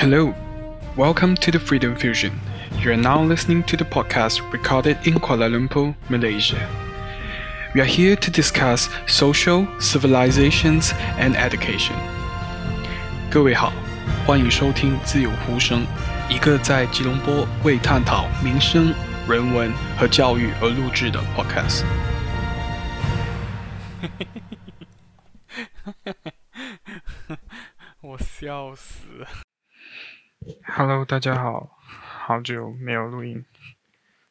Hello, welcome to the Freedom Fusion. You are now listening to the podcast recorded in Kuala Lumpur, Malaysia. We are here to discuss social, civilizations, and education. 各位好，欢迎收听自由呼声，一个在吉隆坡为探讨民生、人文和教育而录制的 podcast。我笑死了。 Hello，大家好，好久没有录音，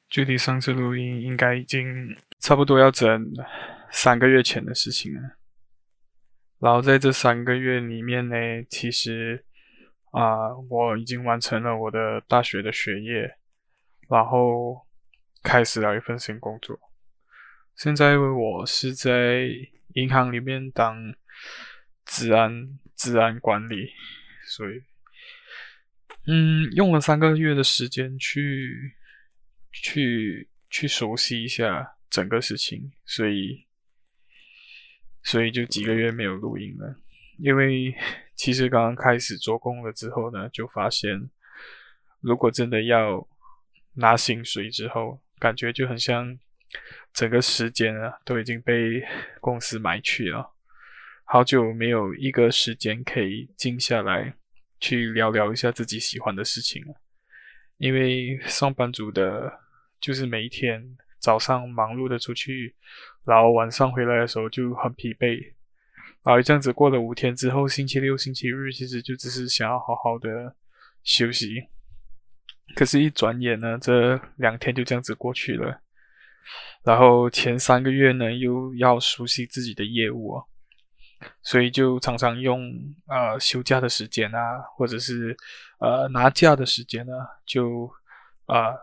距离上次录音应该已经差不多要整三个月前的事情了。然后在这三个月里面呢，其实啊、我已经完成了我的大学的学业，然后开始了一份新工作。现在我是在银行里面当治安治安管理，所以。嗯，用了三个月的时间去去去熟悉一下整个事情，所以所以就几个月没有录音了。因为其实刚刚开始做工了之后呢，就发现如果真的要拿薪水之后，感觉就很像整个时间啊都已经被公司买去了，好久没有一个时间可以静下来。去聊聊一下自己喜欢的事情啊，因为上班族的，就是每一天早上忙碌的出去，然后晚上回来的时候就很疲惫，然后这样子过了五天之后，星期六、星期日其实就只是想要好好的休息，可是，一转眼呢，这两天就这样子过去了，然后前三个月呢，又要熟悉自己的业务啊。所以就常常用呃休假的时间啊，或者是呃拿假的时间呢，就啊、呃、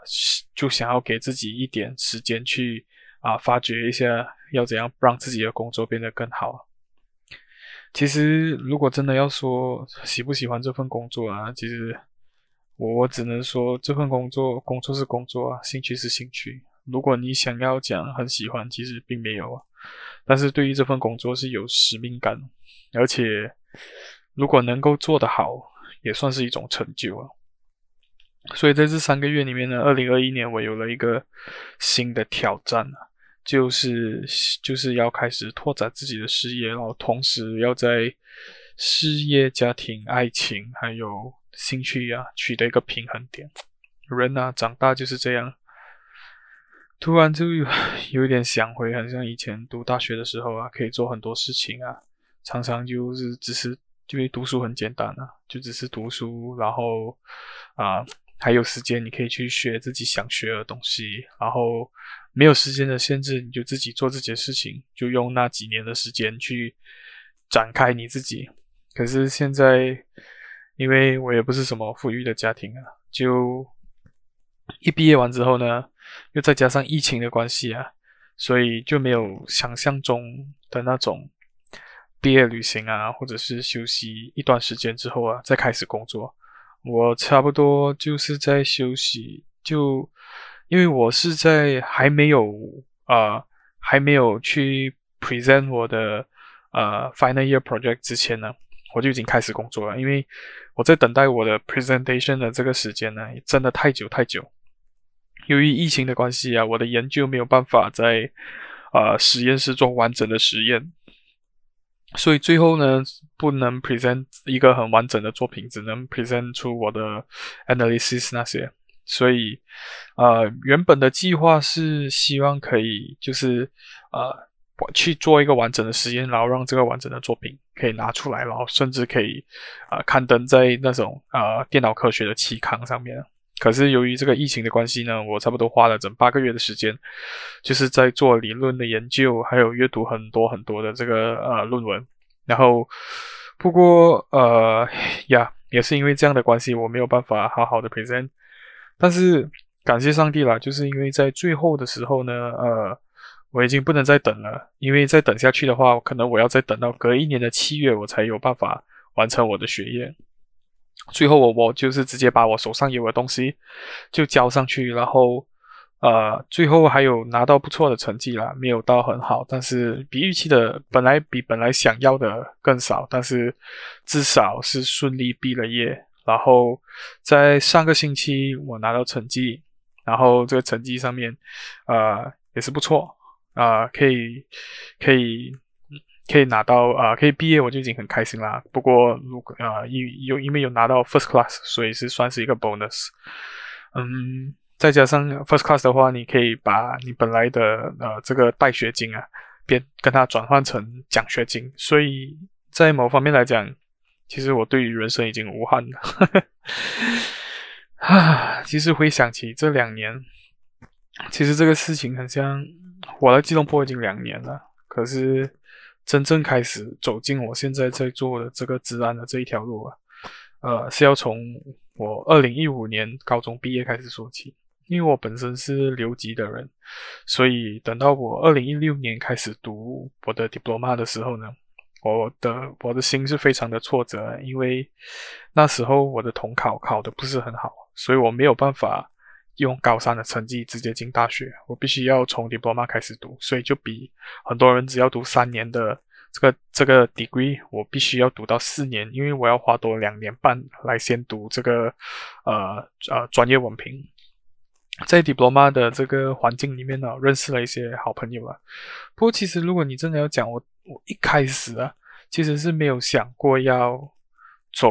就想要给自己一点时间去啊、发掘一下要怎样让自己的工作变得更好。其实如果真的要说喜不喜欢这份工作啊，其实我只能说这份工作工作是工作啊，兴趣是兴趣。如果你想要讲很喜欢，其实并没有啊。但是对于这份工作是有使命感，而且如果能够做得好，也算是一种成就啊。所以在这三个月里面呢，二零二一年我有了一个新的挑战啊，就是就是要开始拓展自己的事业，然后同时要在事业、家庭、爱情还有兴趣啊取得一个平衡点。人啊，长大就是这样。突然就有 有一点想回，很像以前读大学的时候啊，可以做很多事情啊，常常就是只是因为读书很简单啊，就只是读书，然后啊还有时间你可以去学自己想学的东西，然后没有时间的限制，你就自己做自己的事情，就用那几年的时间去展开你自己。可是现在，因为我也不是什么富裕的家庭啊，就一毕业完之后呢。又再加上疫情的关系啊，所以就没有想象中的那种毕业旅行啊，或者是休息一段时间之后啊，再开始工作。我差不多就是在休息，就因为我是在还没有啊、还没有去 present 我的呃 final year project 之前呢，我就已经开始工作了。因为我在等待我的 presentation 的这个时间呢，真的太久太久。由于疫情的关系啊，我的研究没有办法在呃实验室做完整的实验，所以最后呢，不能 present 一个很完整的作品，只能 present 出我的 analysis 那些。所以呃，原本的计划是希望可以就是呃去做一个完整的实验，然后让这个完整的作品可以拿出来，然后甚至可以啊、刊登在那种呃电脑科学的期刊上面。可是由于这个疫情的关系呢，我差不多花了整八个月的时间，就是在做理论的研究，还有阅读很多很多的这个呃论文。然后，不过呃呀，也是因为这样的关系，我没有办法好好的 present。但是感谢上帝啦，就是因为在最后的时候呢，呃，我已经不能再等了，因为再等下去的话，可能我要再等到隔一年的七月，我才有办法完成我的学业。最后我我就是直接把我手上有的东西就交上去，然后呃最后还有拿到不错的成绩啦，没有到很好，但是比预期的本来比本来想要的更少，但是至少是顺利毕了业，然后在上个星期我拿到成绩，然后这个成绩上面，呃，也是不错，啊、可以可以可以拿到啊、可以毕业我就已经很开心啦。不过如果啊，因有因为有拿到 first class，所以是算是一个 bonus。嗯，再加上 first class 的话，你可以把你本来的呃这个带学金啊，变跟它转换成奖学金，所以在某方面来讲，其实我对于人生已经无憾了。啊，其实回想起这两年，其实这个事情很像我来吉隆坡已经两年了，可是真正开始走进我现在在做的这个治安的这一条路啊，呃，是要从。我二零一五年高中毕业开始说起，因为我本身是留级的人，所以等到我二零一六年开始读我的 diploma 的时候呢，我的我的心是非常的挫折，因为那时候我的统考考得不是很好，所以我没有办法用高三的成绩直接进大学，我必须要从 diploma 开始读，所以就比很多人只要读三年的。这个这个 degree 我必须要读到四年，因为我要花多两年半来先读这个呃呃专业文凭。在 diploma 的这个环境里面呢，认识了一些好朋友啊。不过其实如果你真的要讲，我我一开始啊，其实是没有想过要走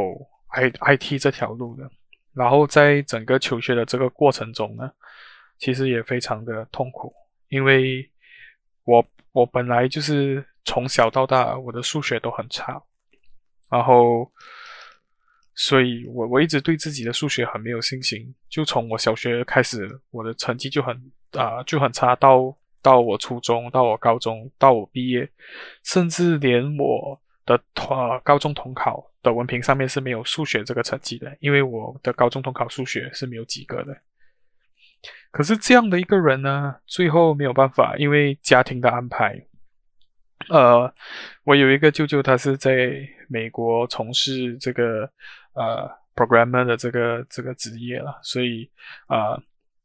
I IT 这条路的。然后在整个求学的这个过程中呢，其实也非常的痛苦，因为我我本来就是。从小到大，我的数学都很差，然后，所以我我一直对自己的数学很没有信心。就从我小学开始，我的成绩就很啊、就很差，到到我初中，到我高中，到我毕业，甚至连我的同呃高中统考的文凭上面是没有数学这个成绩的，因为我的高中统考数学是没有及格的。可是这样的一个人呢，最后没有办法，因为家庭的安排。呃，我有一个舅舅，他是在美国从事这个呃 programmer 的这个这个职业了，所以呃，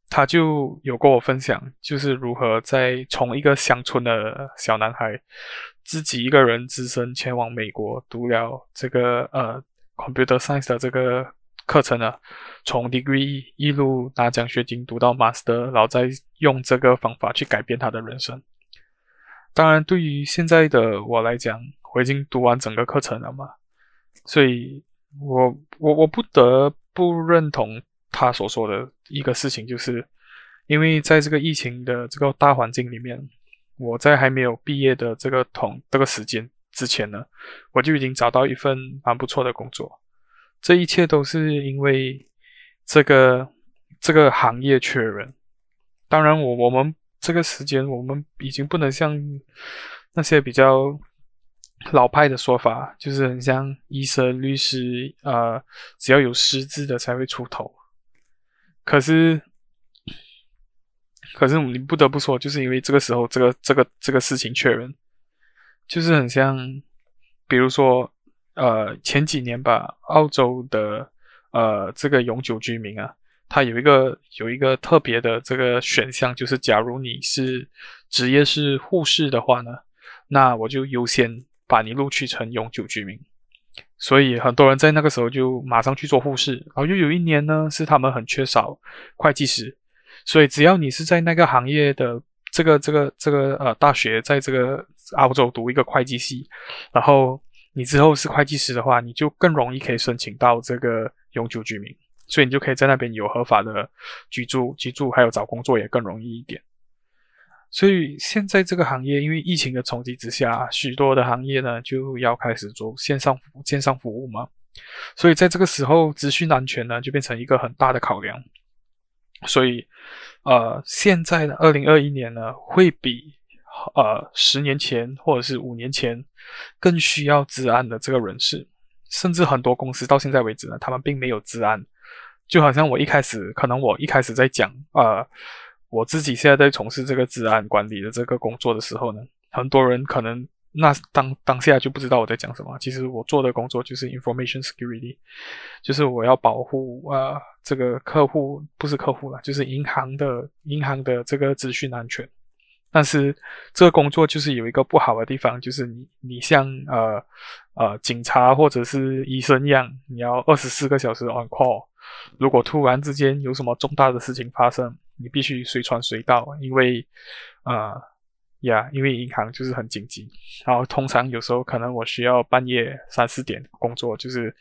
他就有跟我分享，就是如何在从一个乡村的小男孩，自己一个人只身前往美国读了这个呃 computer science 的这个课程呢，从 degree 一路拿奖学金读到 master，然后再用这个方法去改变他的人生。当然，对于现在的我来讲，我已经读完整个课程了嘛，所以我我我不得不认同他所说的一个事情，就是因为在这个疫情的这个大环境里面，我在还没有毕业的这个同这个时间之前呢，我就已经找到一份蛮不错的工作，这一切都是因为这个这个行业缺人。当然，我我们。这个时间，我们已经不能像那些比较老派的说法，就是很像医生、律师，呃，只要有师资的才会出头。可是，可是你不得不说，就是因为这个时候，这个这个这个事情缺人，就是很像，比如说，呃，前几年吧，澳洲的呃这个永久居民啊。它有一个有一个特别的这个选项，就是假如你是职业是护士的话呢，那我就优先把你录取成永久居民。所以很多人在那个时候就马上去做护士。然后又有一年呢，是他们很缺少会计师，所以只要你是在那个行业的这个这个这个呃大学，在这个澳洲读一个会计系，然后你之后是会计师的话，你就更容易可以申请到这个永久居民。所以你就可以在那边有合法的居住、居住，还有找工作也更容易一点。所以现在这个行业，因为疫情的冲击之下，许多的行业呢就要开始做线上线上服务嘛。所以在这个时候，资讯安全呢就变成一个很大的考量。所以，呃，现在的二零二一年呢，会比呃十年前或者是五年前更需要治安的这个人士，甚至很多公司到现在为止呢，他们并没有治安。就好像我一开始，可能我一开始在讲，呃，我自己现在在从事这个治安管理的这个工作的时候呢，很多人可能那当当下就不知道我在讲什么。其实我做的工作就是 information security，就是我要保护呃这个客户，不是客户了，就是银行的银行的这个资讯安全。但是这个工作就是有一个不好的地方，就是你你像呃呃警察或者是医生一样，你要二十四个小时 on call。如果突然之间有什么重大的事情发生，你必须随传随到，因为呃呀，因为银行就是很紧急。然后通常有时候可能我需要半夜三四点工作，就是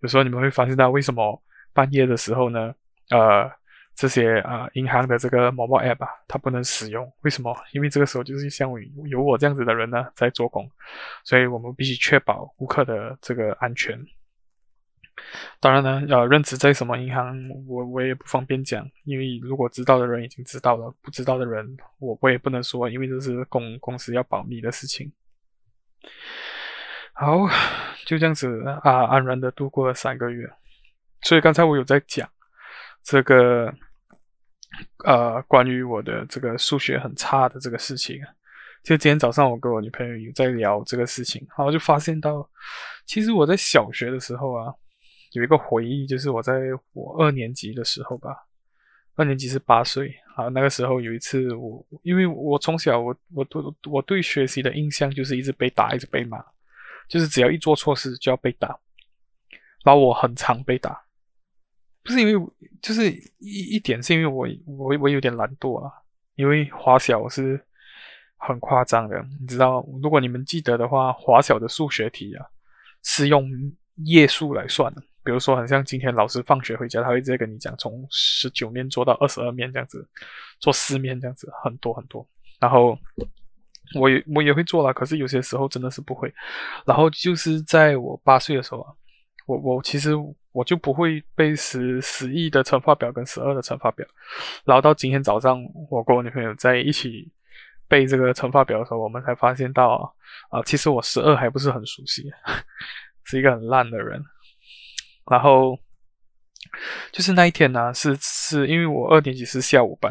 有时候你们会发现到为什么半夜的时候呢？呃。这些啊，银行的这个 mobile app 啊，它不能使用，为什么？因为这个时候就是像有我这样子的人呢在做工，所以我们必须确保顾客的这个安全。当然呢，呃，任职在什么银行，我我也不方便讲，因为如果知道的人已经知道了，不知道的人我我也不能说，因为这是公公司要保密的事情。好，就这样子啊，安然的度过了三个月。所以刚才我有在讲这个。呃，关于我的这个数学很差的这个事情，就今天早上我跟我女朋友有在聊这个事情，然后就发现到，其实我在小学的时候啊，有一个回忆，就是我在我二年级的时候吧，二年级是八岁啊，那个时候有一次我，因为我从小我我对我对学习的印象就是一直被打，一直被骂，就是只要一做错事就要被打，然后我很常被打。不是因为，就是一一点是因为我我我有点懒惰啊。因为华小是很夸张的，你知道，如果你们记得的话，华小的数学题啊是用页数来算的。比如说，很像今天老师放学回家，他会直接跟你讲，从十九面做到二十二面这样子，做四面这样子，很多很多。然后我也我也会做啦，可是有些时候真的是不会。然后就是在我八岁的时候啊，我我其实。我就不会背十十亿的乘法表跟十二的乘法表，然后到今天早上，我跟我女朋友在一起背这个乘法表的时候，我们才发现到啊，其实我十二还不是很熟悉，是一个很烂的人。然后就是那一天呢，是是因为我二年级是下午班，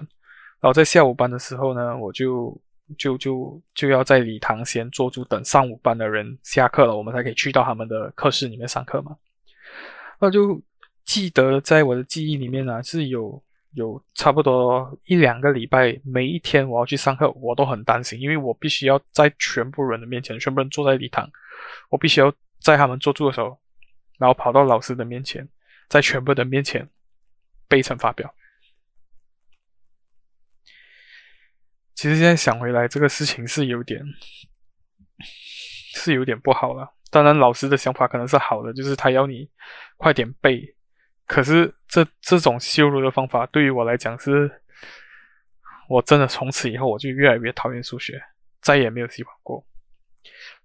然后在下午班的时候呢，我就就就就要在礼堂先坐住，等上午班的人下课了，我们才可以去到他们的课室里面上课嘛。那就记得在我的记忆里面呢，是有有差不多一两个礼拜，每一天我要去上课，我都很担心，因为我必须要在全部人的面前，全部人坐在礼堂，我必须要在他们坐住的时候，然后跑到老师的面前，在全部的面前背乘法表。其实现在想回来，这个事情是有点 是有点不好了。当然，老师的想法可能是好的，就是他要你快点背。可是这这种羞辱的方法对于我来讲是，我真的从此以后我就越来越讨厌数学，再也没有喜欢过。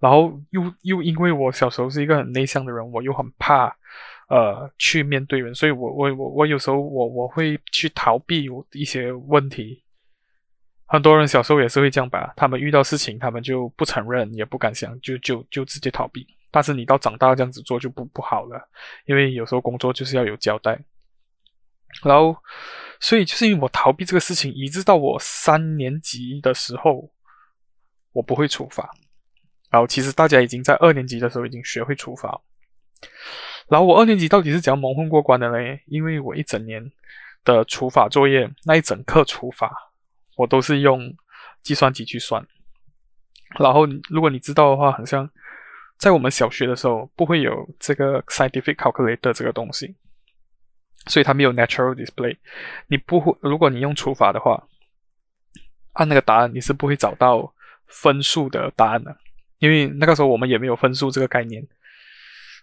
然后又又因为我小时候是一个很内向的人，我又很怕呃去面对人，所以我我我我有时候我我会去逃避一些问题。很多人小时候也是会这样吧，他们遇到事情，他们就不承认，也不敢想，就就就直接逃避。但是你到长大这样子做就不不好了，因为有时候工作就是要有交代。然后，所以就是因为我逃避这个事情，一直到我三年级的时候，我不会处罚。然后其实大家已经在二年级的时候已经学会除法。然后我二年级到底是怎样蒙混过关的呢？因为我一整年的除法作业，那一整课除法，我都是用计算机去算。然后如果你知道的话，好像。在我们小学的时候，不会有这个 scientific calculator 这个东西，所以它没有 natural display。你不会，如果你用除法的话，按那个答案，你是不会找到分数的答案的，因为那个时候我们也没有分数这个概念，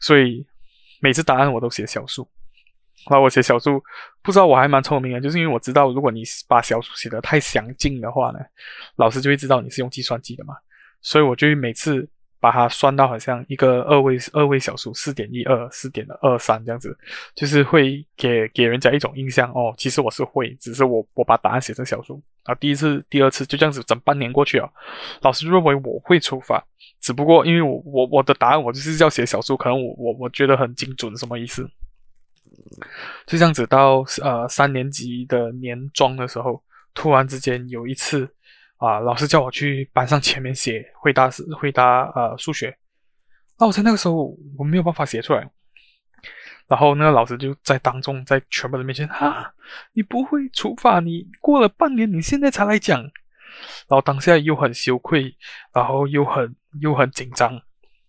所以每次答案我都写小数。然后我写小数，不知道我还蛮聪明的，就是因为我知道，如果你把小数写的太详尽的话呢，老师就会知道你是用计算机的嘛，所以我就每次。把它算到好像一个二位二位小数四点一二四点二三这样子，就是会给给人家一种印象哦，其实我是会，只是我我把答案写成小数啊。第一次、第二次就这样子，整半年过去了，老师认为我会出发，只不过因为我我我的答案我就是要写小数，可能我我我觉得很精准，什么意思？就这样子到呃三年级的年终的时候，突然之间有一次。啊！老师叫我去班上前面写回答是回答呃数学，那我在那个时候我没有办法写出来，然后那个老师就在当众在全部人面前啊，你不会除法，你过了半年你现在才来讲，然后当下又很羞愧，然后又很又很紧张，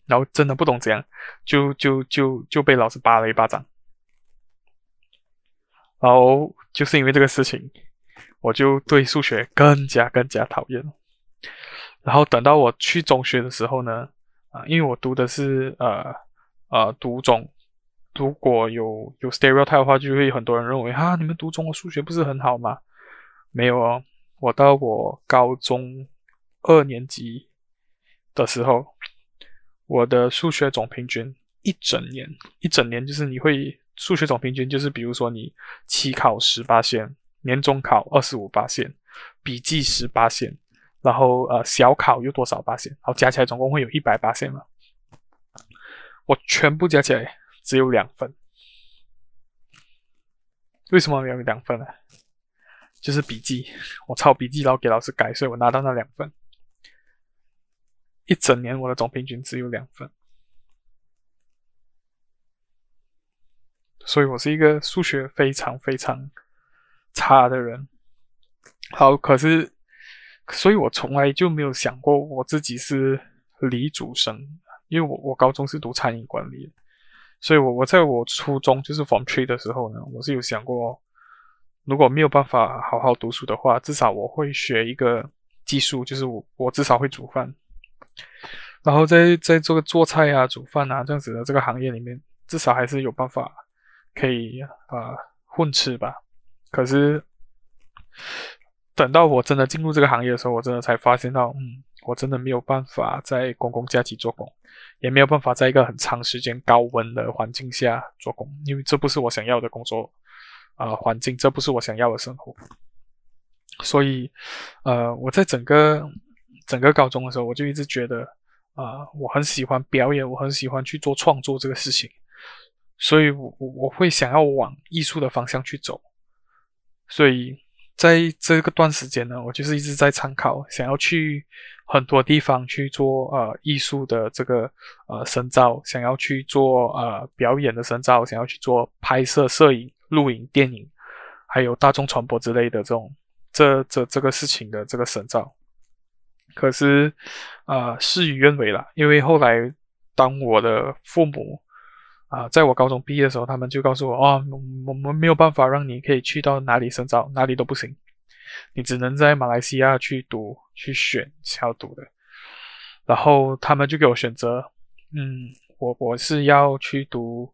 然后真的不懂怎样，就就就就被老师扒了一巴掌。然后就是因为这个事情，我就对数学更加更加讨厌。然后等到我去中学的时候呢，啊，因为我读的是呃呃读中，如果有有 stereotype 的话，就会很多人认为哈，你们读中国数学不是很好吗？没有哦，我到我高中二年级的时候，我的数学总平均一整年一整年就是你会数学总平均就是比如说你期考十八线，年中考二十五八线，笔记十八线，然后呃小考有多少八线，然后加起来总共会有一百八线嘛。我全部加起来只有两分，为什么没有两分呢？就是笔记，我抄笔记，然后给老师改，所以我拿到那两分。一整年我的总平均只有两分，所以我是一个数学非常非常差的人。好，可是，所以我从来就没有想过我自己是理组生，因为我我高中是读餐饮管理的，所以我我在我初中就是 Form 3的时候呢，我是有想过。如果没有办法好好读书的话，至少我会学一个技术，就是我我至少会煮饭，然后在在这个做菜啊、煮饭啊这样子的这个行业里面，至少还是有办法可以啊、混吃吧。可是等到我真的进入这个行业的时候，我真的才发现到，嗯，我真的没有办法在公共假期做工，也没有办法在一个很长时间高温的环境下做工，因为这不是我想要的工作。啊、环境，这不是我想要的生活，所以，呃，我在整个整个高中的时候，我就一直觉得，啊、我很喜欢表演，我很喜欢去做创作这个事情，所以我我我会想要往艺术的方向去走，所以在这个段时间呢，我就是一直在参考，想要去很多地方去做呃艺术的这个呃深造，想要去做呃表演的深造，想要去做拍摄、摄影。录影、电影，还有大众传播之类的这种，这这这个事情的这个深造，可是，啊、呃，事与愿违了。因为后来，当我的父母啊、在我高中毕业的时候，他们就告诉我，哦，我们没有办法让你可以去到哪里深造，哪里都不行，你只能在马来西亚去读，去选要读的。然后他们就给我选择，嗯，我我是要去读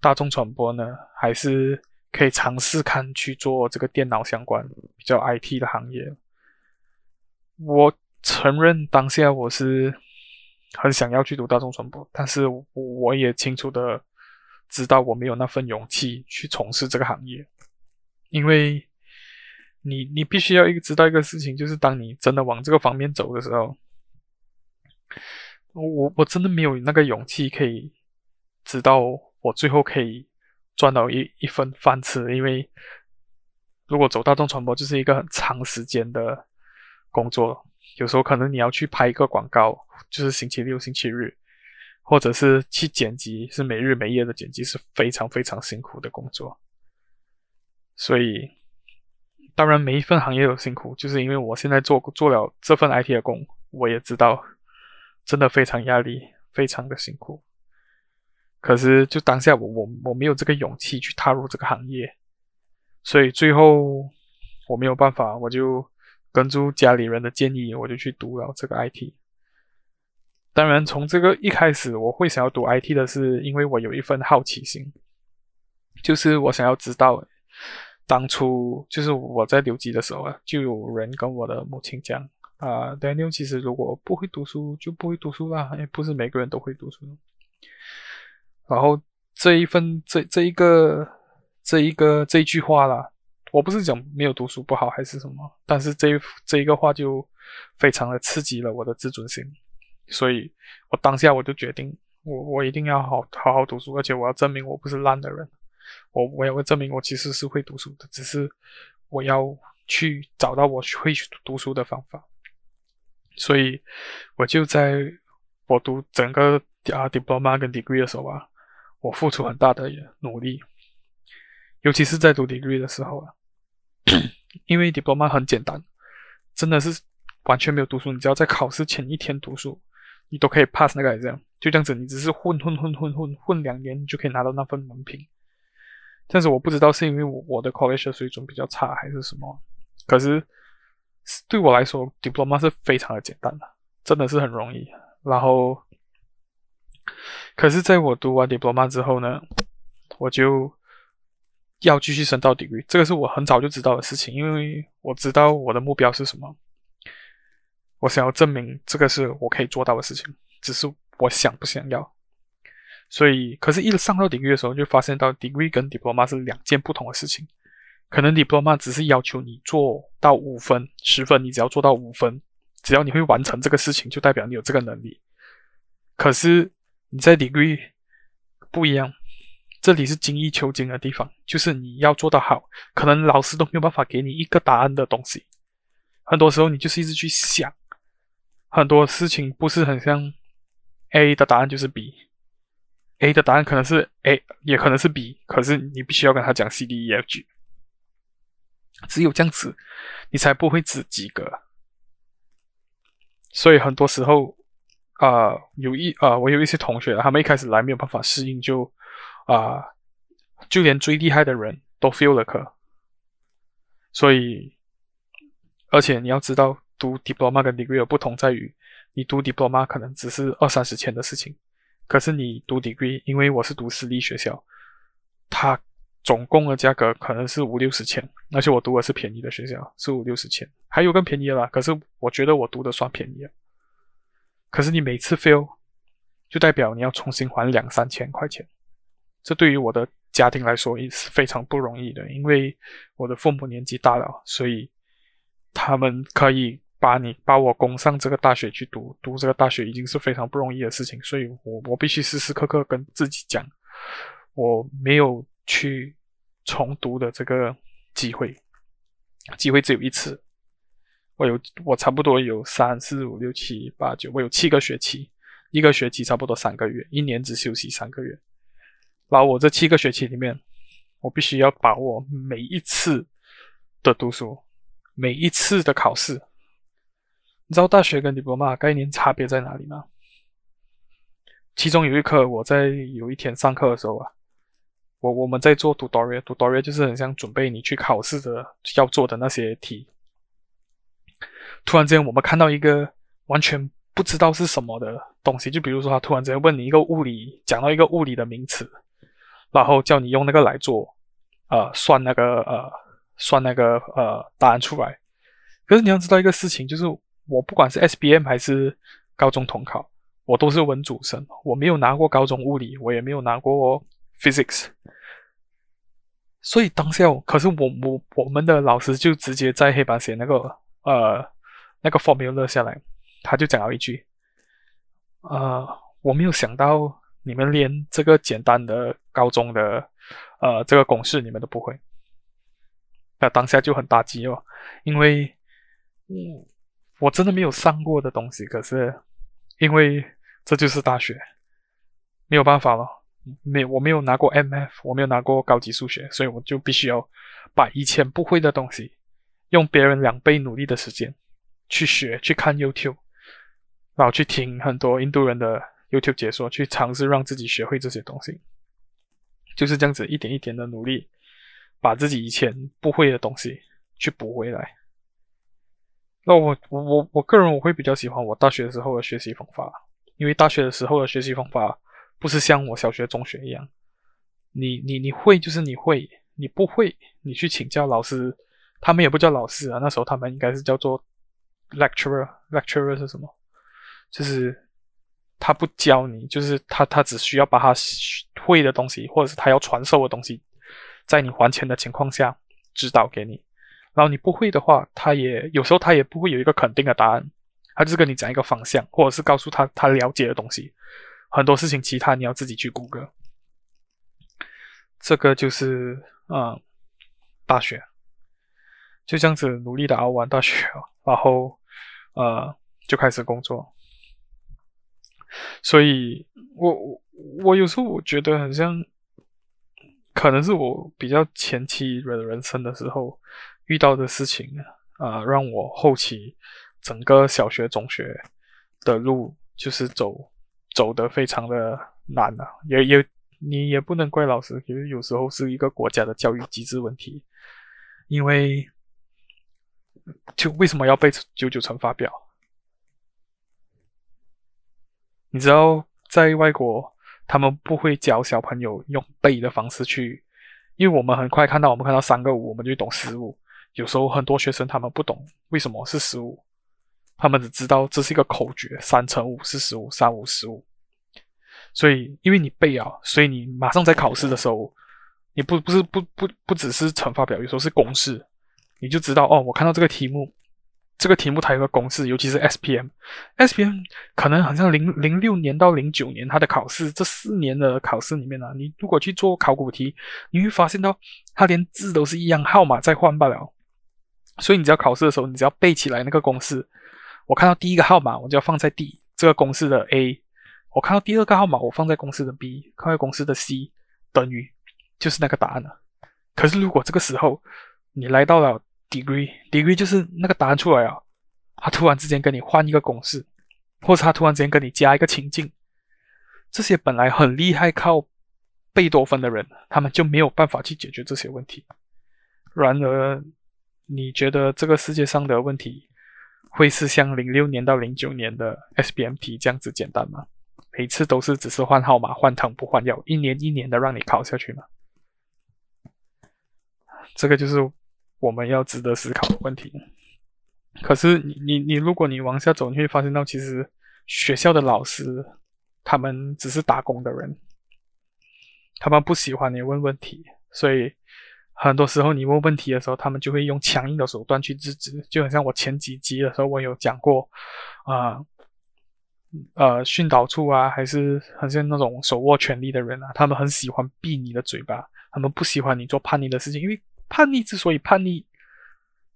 大众传播呢，还是？可以尝试看去做这个电脑相关比较 IT 的行业。我承认当下我是很想要去读大众传播，但是我也清楚的知道我没有那份勇气去从事这个行业，因为你你必须要一个知道一个事情，就是当你真的往这个方面走的时候，我我真的没有那个勇气可以知道我最后可以。赚到一一份饭吃，因为如果走大众传播，就是一个很长时间的工作，有时候可能你要去拍一个广告，就是星期六、星期日，或者是去剪辑，是没日没夜的剪辑，是非常非常辛苦的工作。所以，当然每一份行业有辛苦，就是因为我现在做做了这份 IT 的工，我也知道，真的非常压力，非常的辛苦。可是，就当下我我我没有这个勇气去踏入这个行业，所以最后我没有办法，我就跟住家里人的建议，我就去读了这个 IT。当然，从这个一开始，我会想要读 IT 的是因为我有一份好奇心，就是我想要知道，当初就是我在留级的时候啊，就有人跟我的母亲讲啊，Daniel，其实如果不会读书就不会读书啦，也不是每个人都会读书。然后这一份这这一个这一个这一句话啦，我不是讲没有读书不好还是什么，但是这这一个话就非常的刺激了我的自尊心，所以我当下我就决定，我我一定要好好好读书，而且我要证明我不是烂的人，我我也会证明我其实是会读书的，只是我要去找到我会去读书的方法，所以我就在我读整个啊 diploma 跟 degree 的时候啊。我付出很大的努力，尤其是在读 degree 的时候啊，因为 diploma 很简单，真的是完全没有读书，你只要在考试前一天读书，你都可以 pass 那个 exam，就这样子，你只是混混混混混混两年，你就可以拿到那份文凭。但是我不知道是因为我我的 college 水准比较差还是什么，可是对我来说，diploma 是非常的简单的，真的是很容易。然后，可是在我读完 diploma 之后呢，我就要继续升到 degree，这个是我很早就知道的事情，因为我知道我的目标是什么，我想要证明这个是我可以做到的事情，只是我想不想要。所以，可是，一上到 degree 的时候，就发现到 degree 跟 diploma 是两件不同的事情。可能 diploma 只是要求你做到五分、十分，你只要做到五分，只要你会完成这个事情，就代表你有这个能力。可是你在 degree 不一样，这里是精益求精的地方，就是你要做到好，可能老师都没有办法给你一个答案的东西。很多时候你就是一直去想，很多事情不是很像 A 的答案就是 B。A 的答案可能是 A，也可能是 B，可是你必须要跟他讲 C、D、E、F、G，只有这样子，你才不会只及格。所以很多时候，啊、有一啊、我有一些同学，他们一开始来没有办法适应就，啊，就连最厉害的人都 fail 了课。所以，而且你要知道，读 diploma 跟 degree 有不同在于，你读 diploma 可能只是二三十千的事情。可是你读 degree，因为我是读私立学校，它总共的价格可能是五六十千，而且我读的是便宜的学校，是五六十千，还有更便宜的啦。可是我觉得我读的算便宜了。可是你每次 fail，就代表你要重新还两三千块钱，这对于我的家庭来说也是非常不容易的，因为我的父母年纪大了，所以他们可以。把你把我供上这个大学去读，读这个大学已经是非常不容易的事情，所以我我必须时时刻刻跟自己讲，我没有去重读的这个机会，机会只有一次。我有我差不多有三四五六七八九，我有七个学期，一个学期差不多三个月，一年只休息三个月。然后我这七个学期里面，我必须要把握每一次的读书，每一次的考试。你知道大学跟 diploma 概念差别在哪里吗？其中有一课，我在有一天上课的时候啊，我我们在做 tutorial，tutorial 就是很像准备你去考试的要做的那些题。突然间，我们看到一个完全不知道是什么的东西，就比如说他突然间问你一个物理，讲到一个物理的名词，然后叫你用那个来做，呃，算那个呃，算那个呃答案出来。可是你要知道一个事情，就是。我不管是 S B M 还是高中统考，我都是文组生，我没有拿过高中物理，我也没有拿过 Physics。所以当下，可是我我我们的老师就直接在黑板写那个呃那个 formula 下来，他就讲了一句：呃，我没有想到你们连这个简单的高中的呃这个公式你们都不会。那当下就很打击哦，因为嗯。我真的没有上过的东西，可是因为这就是大学，没有办法了。没，我没有拿过 MF，我没有拿过高级数学，所以我就必须要把以前不会的东西，用别人两倍努力的时间去学，去看 YouTube，然后去听很多印度人的 YouTube 解说，去尝试让自己学会这些东西。就是这样子，一点一点的努力，把自己以前不会的东西去补回来。那我我我我个人我会比较喜欢我大学时候的学习方法，因为大学的时候的学习方法不是像我小学、中学一样，你你你会就是你会，你不会你去请教老师，他们也不叫老师啊，那时候他们应该是叫做 lecturer。lecturer 是什么？就是他不教你，就是他他只需要把他会的东西，或者是他要传授的东西，在你还钱的情况下指导给你。然后你不会的话，他也有时候他也不会有一个肯定的答案，他就是跟你讲一个方向，或者是告诉他他了解的东西。很多事情其他你要自己去谷歌。这个就是嗯，大学就这样子努力的熬完大学，然后呃就开始工作。所以我我有时候我觉得很像，可能是我比较前期的人生的时候。遇到的事情啊，让我后期整个小学、中学的路就是走走得非常的难啊，也也你也不能怪老师，其实有时候是一个国家的教育机制问题，因为就为什么要背九九乘法表？你知道在外国他们不会教小朋友用背的方式去，因为我们很快看到我们看到三个五，我们就懂十五。有时候很多学生他们不懂为什么是十五，他们只知道这是一个口诀，三乘五是十五，三五十五。所以因为你背啊，所以你马上在考试的时候，你不不是不不不只是乘法表，有时候是公式，你就知道哦，我看到这个题目，这个题目它有个公式，尤其是 SPM，SPM 可能好像零零六年到零九年它的考试，这四年的考试里面呢、你如果去做考古题，你会发现到它连字都是一样，号码再换罢了。所以你只要考试的时候，你只要背起来那个公式。我看到第一个号码，我就要放在第这个公式的 A；我看到第二个号码，我放在公式的 B；看到公式的 C，等于就是那个答案了。可是如果这个时候你来到了 degree，degree 就是那个答案出来啊，他突然之间跟你换一个公式，或者他突然之间跟你加一个情境，这些本来很厉害靠贝多芬的人，他们就没有办法去解决这些问题。然而。你觉得这个世界上的问题会是像零六年到零九年的 SPM 题这样子简单吗？每次都是只是换号码、换汤不换药，一年一年的让你考下去吗？这个就是我们要值得思考的问题。可是你你你，如果你往下走，你会发现到其实学校的老师他们只是打工的人，他们不喜欢你问问题，所以。很多时候你问问题的时候，他们就会用强硬的手段去制止，就好像我前几集的时候我有讲过，啊、呃，训导处啊，还是很像那种手握权力的人啊，他们很喜欢闭你的嘴巴，他们不喜欢你做叛逆的事情，因为叛逆之所以叛逆，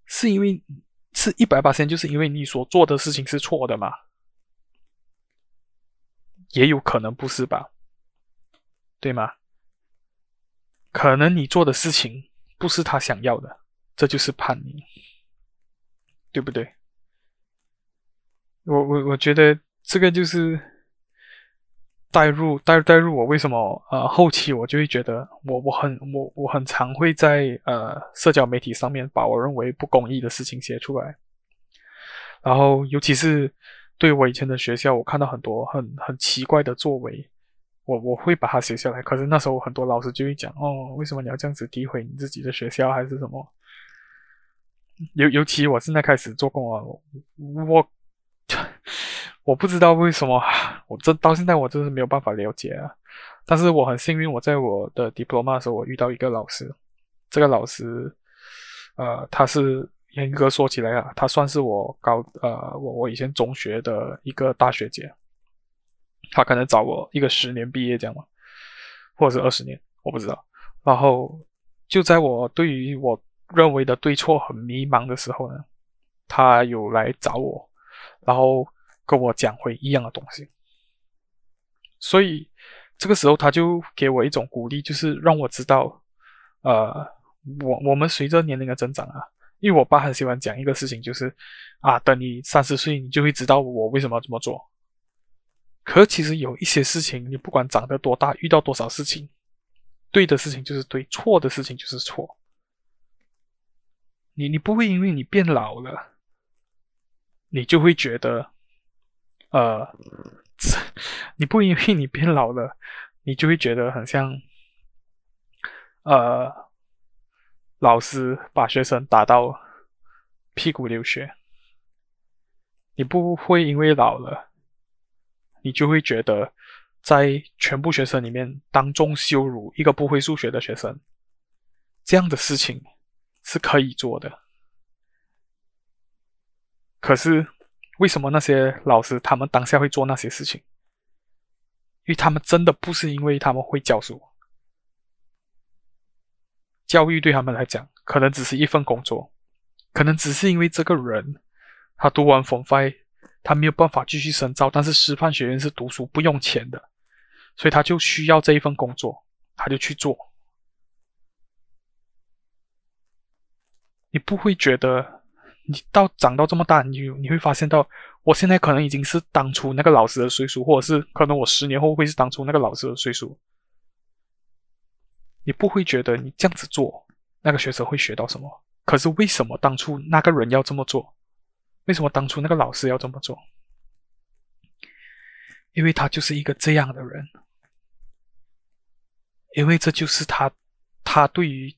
是因为是一百八千，就是因为你所做的事情是错的嘛，也有可能不是吧，对吗？可能你做的事情不是他想要的，这就是叛逆，对不对？我我我觉得这个就是带入带带入我为什么呃后期我就会觉得我我很我我很常会在呃社交媒体上面把我认为不公义的事情写出来，然后尤其是对我以前的学校，我看到很多很很奇怪的作为。我我会把它写下来，可是那时候很多老师就会讲哦，为什么你要这样子诋毁你自己的学校还是什么？尤尤其我现在开始做工啊，我我不知道为什么，我这到现在我真是没有办法了解啊。但是我很幸运，我在我的 diploma 的时候，我遇到一个老师，这个老师，呃，他是严格说起来啊，他算是我高呃我我以前中学的一个大学姐。他可能找我一个十年毕业这样嘛，或者是二十年，我不知道。然后就在我对于我认为的对错很迷茫的时候呢，他有来找我，然后跟我讲回一样的东西。所以这个时候他就给我一种鼓励，就是让我知道，呃，我我们随着年龄的增长啊，因为我爸很喜欢讲一个事情，就是啊，等你三十岁，你就会知道我为什么这么做。可其实有一些事情，你不管长得多大，遇到多少事情，对的事情就是对，错的事情就是错。你你不会因为你变老了，你就会觉得，呃，你不因为你变老了，你就会觉得很像，呃，老师把学生打到屁股流血。你不会因为老了。你就会觉得，在全部学生里面当众羞辱一个不会数学的学生，这样的事情是可以做的。可是，为什么那些老师他们当下会做那些事情？因为他们真的不是因为他们会教书，教育对他们来讲可能只是一份工作，可能只是因为这个人他读完 f o。他没有办法继续深造，但是师范学院是读书不用钱的，所以他就需要这一份工作，他就去做。你不会觉得你到长到这么大，你你会发现到，我现在可能已经是当初那个老师的岁数，或者是可能我十年后会是当初那个老师的岁数。你不会觉得你这样子做，那个学生会学到什么？可是为什么当初那个人要这么做？为什么当初那个老师要这么做？因为他就是一个这样的人，因为这就是他，他对于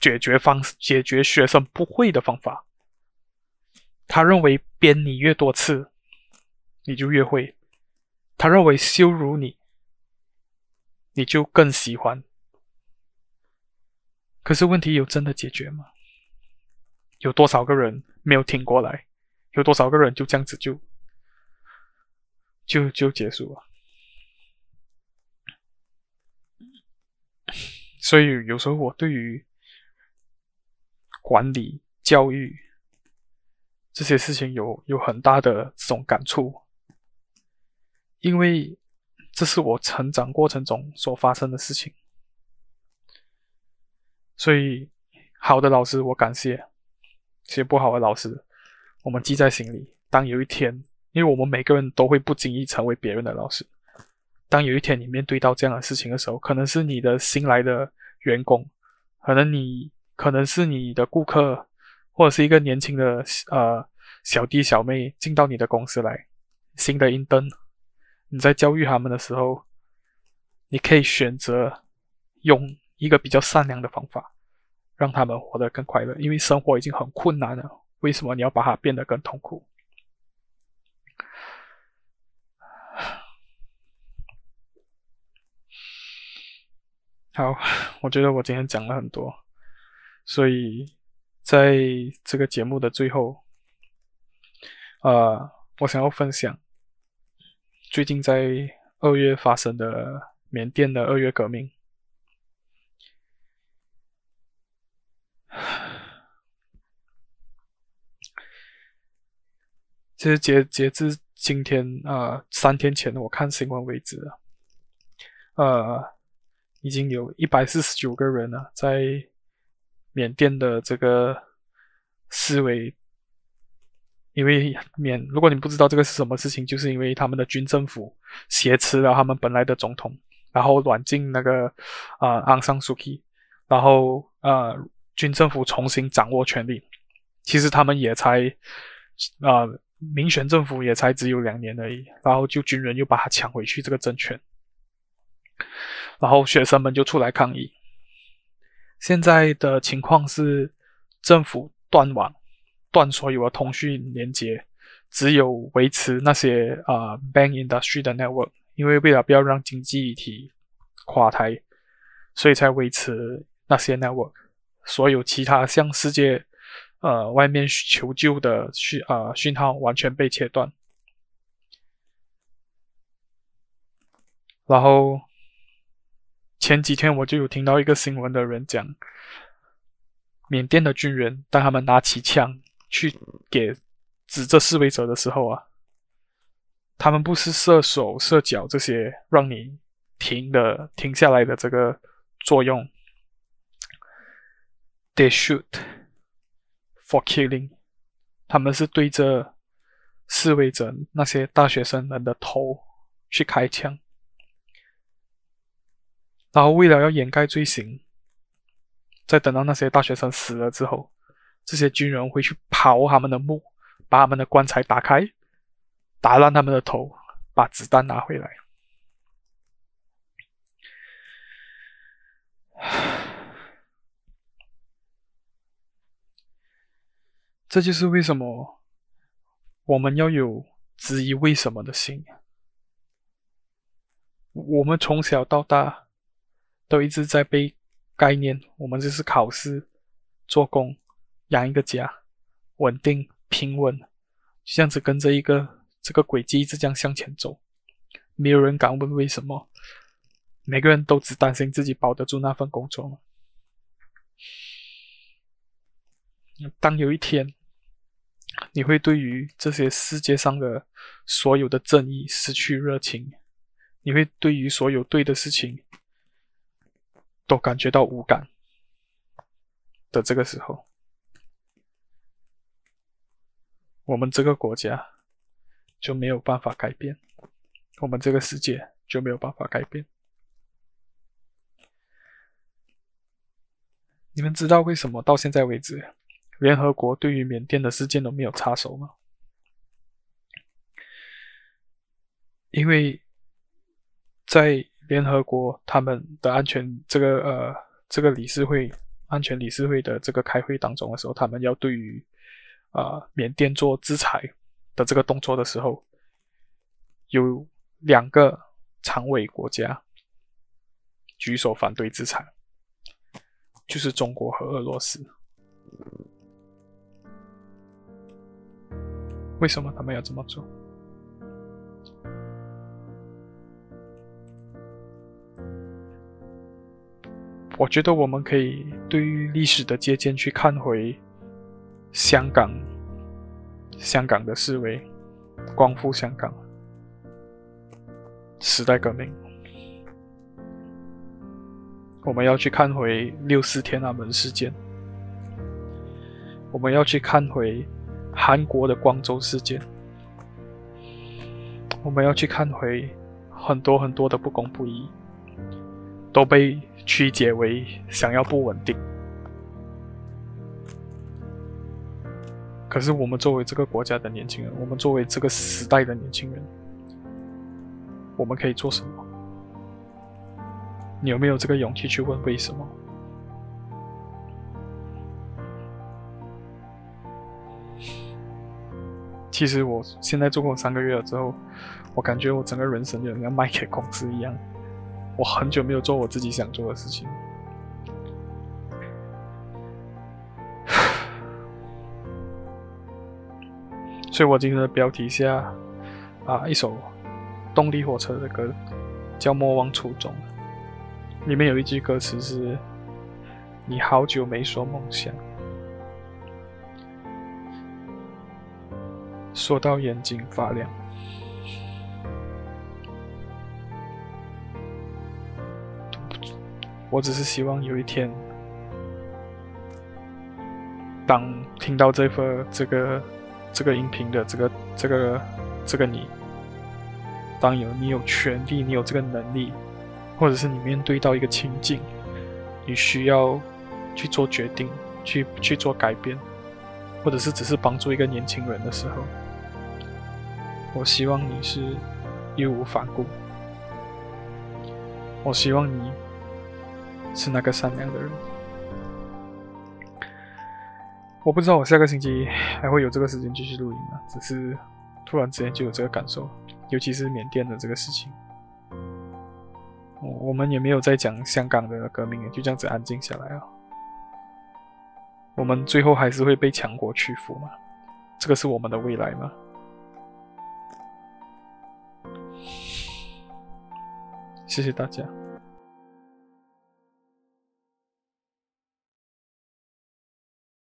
解决方、解决学生不会的方法。他认为鞭你越多次，你就越会。他认为羞辱你，你就更喜欢。可是问题有真的解决吗？有多少个人没有挺过来？有多少个人就这样子就？就就结束了，所以有时候我对于管理、教育这些事情有有很大的这种感触，因为这是我成长过程中所发生的事情，所以好的老师我感谢，些不好的老师我们记在心里。当有一天，因为我们每个人都会不经意成为别人的老师。当有一天你面对到这样的事情的时候，可能是你的新来的员工，可能你可能是你的顾客，或者是一个年轻的呃小弟小妹进到你的公司来，新的 in 灯你在教育他们的时候，你可以选择用一个比较善良的方法，让他们活得更快乐。因为生活已经很困难了，为什么你要把它变得更痛苦？好，我觉得我今天讲了很多，所以在这个节目的最后，呃，我想要分享最近在二月发生的缅甸的二月革命。其实截截至今天啊，呃，三天前我看新闻为止，呃。已经有一百四十九个人了，在缅甸的这个思维。因为缅，如果你不知道这个是什么事情，就是因为他们的军政府挟持了他们本来的总统，然后软禁那个啊昂桑苏基，然后呃军政府重新掌握权力。其实他们也才啊、呃、民选政府也才只有两年而已，然后就军人又把他抢回去这个政权。然后学生们就出来抗议。现在的情况是，政府断网，断所有的通讯连接，只有维持那些啊、bank industry 的 network，因为为了不要让经济体垮台，所以才维持那些 network。所有其他向世界呃外面求救的讯啊、讯号完全被切断。然后。前几天我就有听到一个新闻的人讲，缅甸的军人当他们拿起枪去给指着示威者的时候啊，他们不是射手射脚这些让你停的停下来的这个作用，They shoot for killing，他们是对着示威者那些大学生们的头去开枪。然后为了要掩盖罪行，在等到那些大学生死了之后，这些军人会去刨他们的墓，把他们的棺材打开，打烂他们的头，把子弹拿回来。这就是为什么我们要有质疑为什么的心。我们从小到大。都一直在背概念，我们就是考试、做工、养一个家、稳定、平稳，这样子跟着一个这个轨迹一直这样向前走。没有人敢问为什么，每个人都只担心自己保得住那份工作。当有一天，你会对于这些世界上的所有的正义失去热情，你会对于所有对的事情。都感觉到无感的这个时候，我们这个国家就没有办法改变，我们这个世界就没有办法改变。你们知道为什么到现在为止，联合国对于缅甸的事件都没有插手吗？因为在联合国他们的安全这个呃这个理事会安全理事会的这个开会当中的时候，他们要对于啊、缅甸做制裁的这个动作的时候，有两个常委国家举手反对制裁。就是中国和俄罗斯，为什么他们要这么做？我觉得我们可以对于历史的借鉴去看回香港，香港的思维，光复香港，时代革命。我们要去看回六四天安门事件，我们要去看回韩国的光州事件，我们要去看回很多很多的不公不义，都被曲解为想要不稳定。可是我们作为这个国家的年轻人，我们作为这个时代的年轻人，我们可以做什么？你有没有这个勇气去问为什么？其实我现在做过三个月了之后，我感觉我整个人生就像卖给公司一样。我很久没有做我自己想做的事情，所以我今天的标题下啊，一首动力火车的歌叫《莫忘初衷》。里面有一句歌词是：“你好久没说梦想，说到眼睛发亮。”我只是希望有一天，当听到这份这个这个音频的这个这个这个你，当有你有权利，你有这个能力。或者是你面对到一个情境，你需要去做决定，去去做改变，或者是只是帮助一个年轻人的时候，我希望你是义无反顾，我希望你是那个善良的人。我不知道我下个星期还会有这个时间继续录音吗？只是突然之间就有这个感受，尤其是缅甸的这个事情。我我们也没有在讲香港的革命，就这样子安静下来了。我们最后还是会被强国屈服吗？这个是我们的未来吗？谢谢大家。